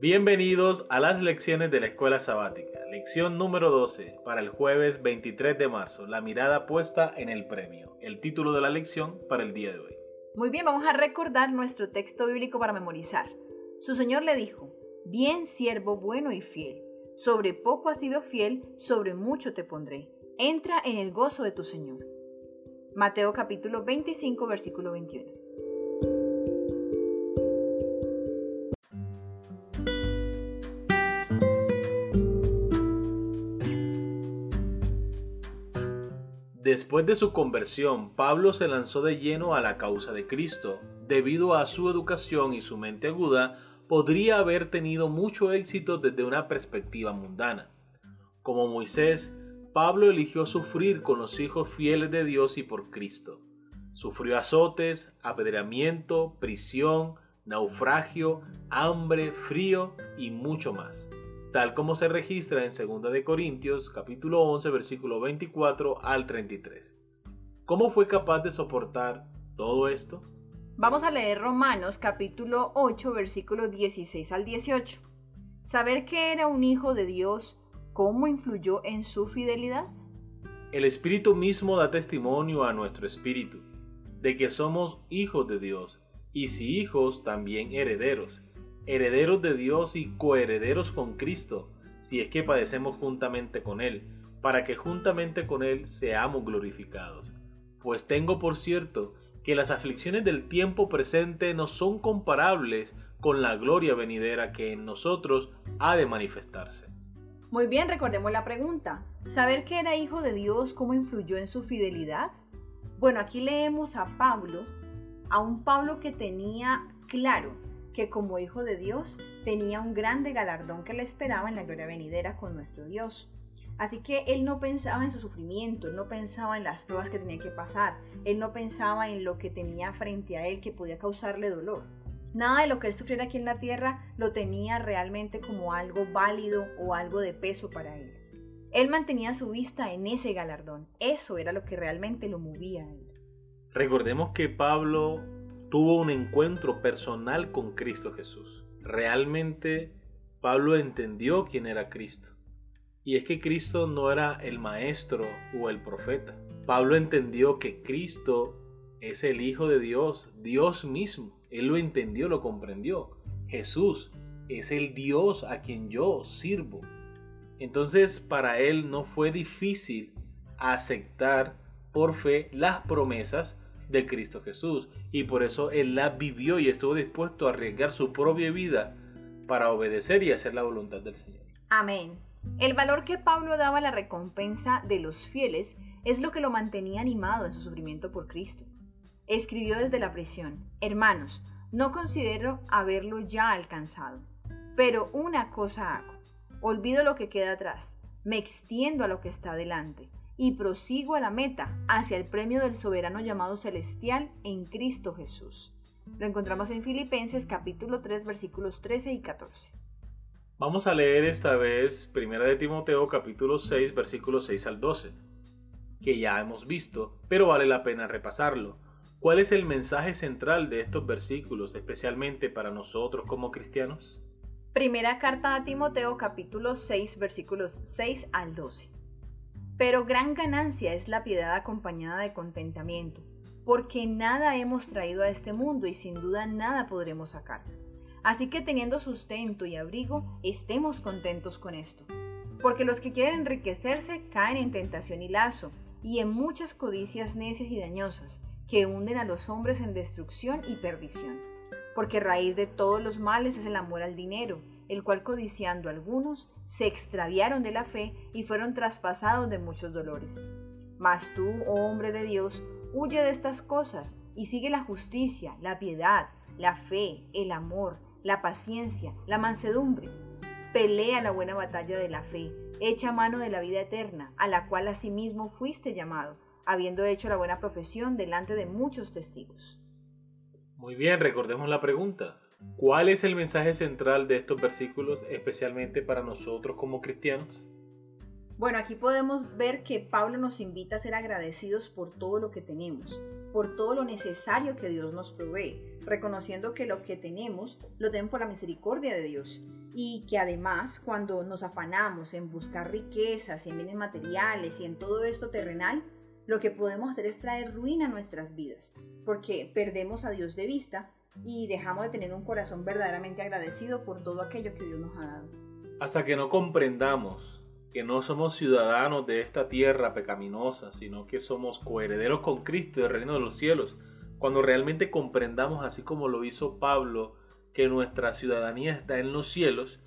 Bienvenidos a las lecciones de la escuela sabática. Lección número 12 para el jueves 23 de marzo. La mirada puesta en el premio. El título de la lección para el día de hoy. Muy bien, vamos a recordar nuestro texto bíblico para memorizar. Su Señor le dijo, bien siervo bueno y fiel. Sobre poco has sido fiel, sobre mucho te pondré. Entra en el gozo de tu Señor. Mateo capítulo 25, versículo 21. Después de su conversión, Pablo se lanzó de lleno a la causa de Cristo. Debido a su educación y su mente aguda, podría haber tenido mucho éxito desde una perspectiva mundana. Como Moisés, Pablo eligió sufrir con los hijos fieles de Dios y por Cristo. Sufrió azotes, apedreamiento, prisión, naufragio, hambre, frío y mucho más tal como se registra en 2 de Corintios capítulo 11 versículo 24 al 33. ¿Cómo fue capaz de soportar todo esto? Vamos a leer Romanos capítulo 8 versículo 16 al 18. Saber que era un hijo de Dios, ¿cómo influyó en su fidelidad? El Espíritu mismo da testimonio a nuestro espíritu de que somos hijos de Dios, y si hijos, también herederos herederos de Dios y coherederos con Cristo, si es que padecemos juntamente con Él, para que juntamente con Él seamos glorificados. Pues tengo por cierto que las aflicciones del tiempo presente no son comparables con la gloria venidera que en nosotros ha de manifestarse. Muy bien, recordemos la pregunta. ¿Saber que era hijo de Dios cómo influyó en su fidelidad? Bueno, aquí leemos a Pablo, a un Pablo que tenía claro que como hijo de Dios tenía un grande galardón que le esperaba en la gloria venidera con nuestro Dios. Así que él no pensaba en su sufrimiento, él no pensaba en las pruebas que tenía que pasar, él no pensaba en lo que tenía frente a él que podía causarle dolor. Nada de lo que él sufriera aquí en la tierra lo tenía realmente como algo válido o algo de peso para él. Él mantenía su vista en ese galardón. Eso era lo que realmente lo movía a él. Recordemos que Pablo tuvo un encuentro personal con Cristo Jesús. Realmente Pablo entendió quién era Cristo. Y es que Cristo no era el maestro o el profeta. Pablo entendió que Cristo es el Hijo de Dios, Dios mismo. Él lo entendió, lo comprendió. Jesús es el Dios a quien yo sirvo. Entonces para él no fue difícil aceptar por fe las promesas de Cristo Jesús. Y por eso Él la vivió y estuvo dispuesto a arriesgar su propia vida para obedecer y hacer la voluntad del Señor. Amén. El valor que Pablo daba a la recompensa de los fieles es lo que lo mantenía animado en su sufrimiento por Cristo. Escribió desde la prisión, Hermanos, no considero haberlo ya alcanzado, pero una cosa hago, olvido lo que queda atrás, me extiendo a lo que está delante y prosigo a la meta, hacia el premio del soberano llamado celestial en Cristo Jesús. Lo encontramos en Filipenses capítulo 3 versículos 13 y 14. Vamos a leer esta vez 1 de Timoteo capítulo 6 versículos 6 al 12, que ya hemos visto, pero vale la pena repasarlo. ¿Cuál es el mensaje central de estos versículos, especialmente para nosotros como cristianos? Primera carta a Timoteo capítulo 6 versículos 6 al 12. Pero gran ganancia es la piedad acompañada de contentamiento, porque nada hemos traído a este mundo y sin duda nada podremos sacar. Así que teniendo sustento y abrigo, estemos contentos con esto. Porque los que quieren enriquecerse caen en tentación y lazo, y en muchas codicias necias y dañosas, que hunden a los hombres en destrucción y perdición. Porque raíz de todos los males es el amor al dinero, el cual codiciando algunos, se extraviaron de la fe y fueron traspasados de muchos dolores. Mas tú, oh hombre de Dios, huye de estas cosas y sigue la justicia, la piedad, la fe, el amor, la paciencia, la mansedumbre. Pelea la buena batalla de la fe, echa mano de la vida eterna, a la cual asimismo fuiste llamado, habiendo hecho la buena profesión delante de muchos testigos. Muy bien, recordemos la pregunta. ¿Cuál es el mensaje central de estos versículos, especialmente para nosotros como cristianos? Bueno, aquí podemos ver que Pablo nos invita a ser agradecidos por todo lo que tenemos, por todo lo necesario que Dios nos provee, reconociendo que lo que tenemos lo tenemos por la misericordia de Dios y que además cuando nos afanamos en buscar riquezas, en bienes materiales y en todo esto terrenal, lo que podemos hacer es traer ruina a nuestras vidas, porque perdemos a Dios de vista y dejamos de tener un corazón verdaderamente agradecido por todo aquello que Dios nos ha dado. Hasta que no comprendamos que no somos ciudadanos de esta tierra pecaminosa, sino que somos coherederos con Cristo del reino de los cielos. Cuando realmente comprendamos, así como lo hizo Pablo, que nuestra ciudadanía está en los cielos,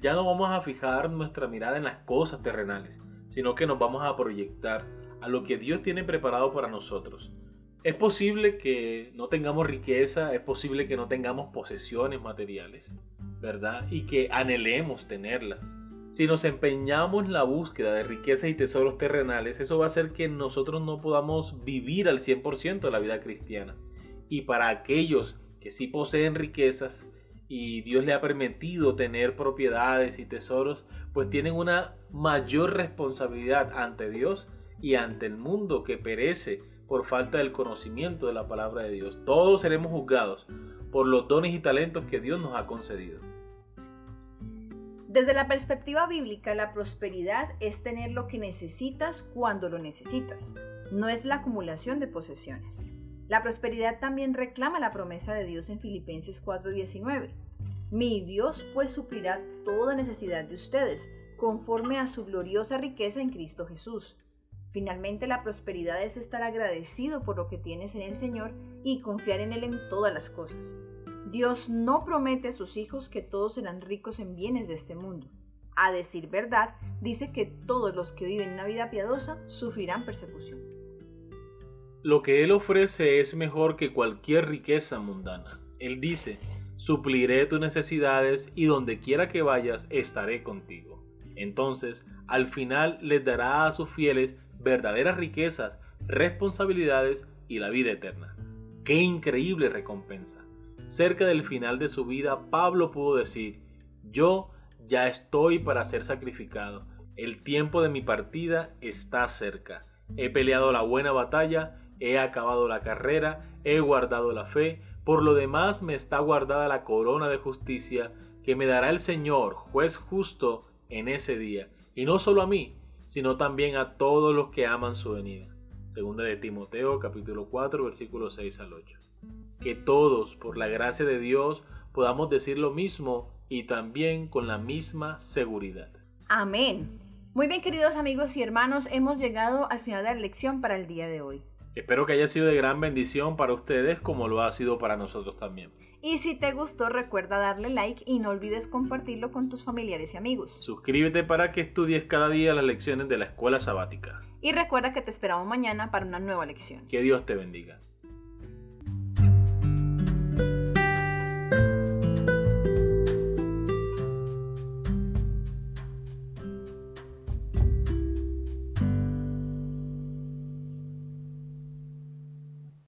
ya no vamos a fijar nuestra mirada en las cosas terrenales, sino que nos vamos a proyectar a lo que Dios tiene preparado para nosotros. Es posible que no tengamos riqueza, es posible que no tengamos posesiones materiales, ¿verdad? Y que anhelemos tenerlas si nos empeñamos en la búsqueda de riquezas y tesoros terrenales, eso va a hacer que nosotros no podamos vivir al 100% de la vida cristiana. Y para aquellos que sí poseen riquezas y Dios le ha permitido tener propiedades y tesoros, pues tienen una mayor responsabilidad ante Dios y ante el mundo que perece por falta del conocimiento de la palabra de Dios. Todos seremos juzgados por los dones y talentos que Dios nos ha concedido. Desde la perspectiva bíblica, la prosperidad es tener lo que necesitas cuando lo necesitas, no es la acumulación de posesiones. La prosperidad también reclama la promesa de Dios en Filipenses 4:19. Mi Dios pues suplirá toda necesidad de ustedes, conforme a su gloriosa riqueza en Cristo Jesús. Finalmente la prosperidad es estar agradecido por lo que tienes en el Señor y confiar en Él en todas las cosas. Dios no promete a sus hijos que todos serán ricos en bienes de este mundo. A decir verdad, dice que todos los que viven una vida piadosa sufrirán persecución. Lo que Él ofrece es mejor que cualquier riqueza mundana. Él dice, supliré tus necesidades y donde quiera que vayas estaré contigo. Entonces, al final les dará a sus fieles verdaderas riquezas, responsabilidades y la vida eterna. ¡Qué increíble recompensa! Cerca del final de su vida, Pablo pudo decir, yo ya estoy para ser sacrificado, el tiempo de mi partida está cerca, he peleado la buena batalla, he acabado la carrera, he guardado la fe, por lo demás me está guardada la corona de justicia que me dará el Señor, juez justo, en ese día, y no solo a mí, sino también a todos los que aman su venida. Segunda de Timoteo capítulo 4 versículos 6 al 8 que todos, por la gracia de Dios, podamos decir lo mismo y también con la misma seguridad. Amén. Muy bien, queridos amigos y hermanos, hemos llegado al final de la lección para el día de hoy. Espero que haya sido de gran bendición para ustedes como lo ha sido para nosotros también. Y si te gustó, recuerda darle like y no olvides compartirlo con tus familiares y amigos. Suscríbete para que estudies cada día las lecciones de la escuela sabática. Y recuerda que te esperamos mañana para una nueva lección. Que Dios te bendiga.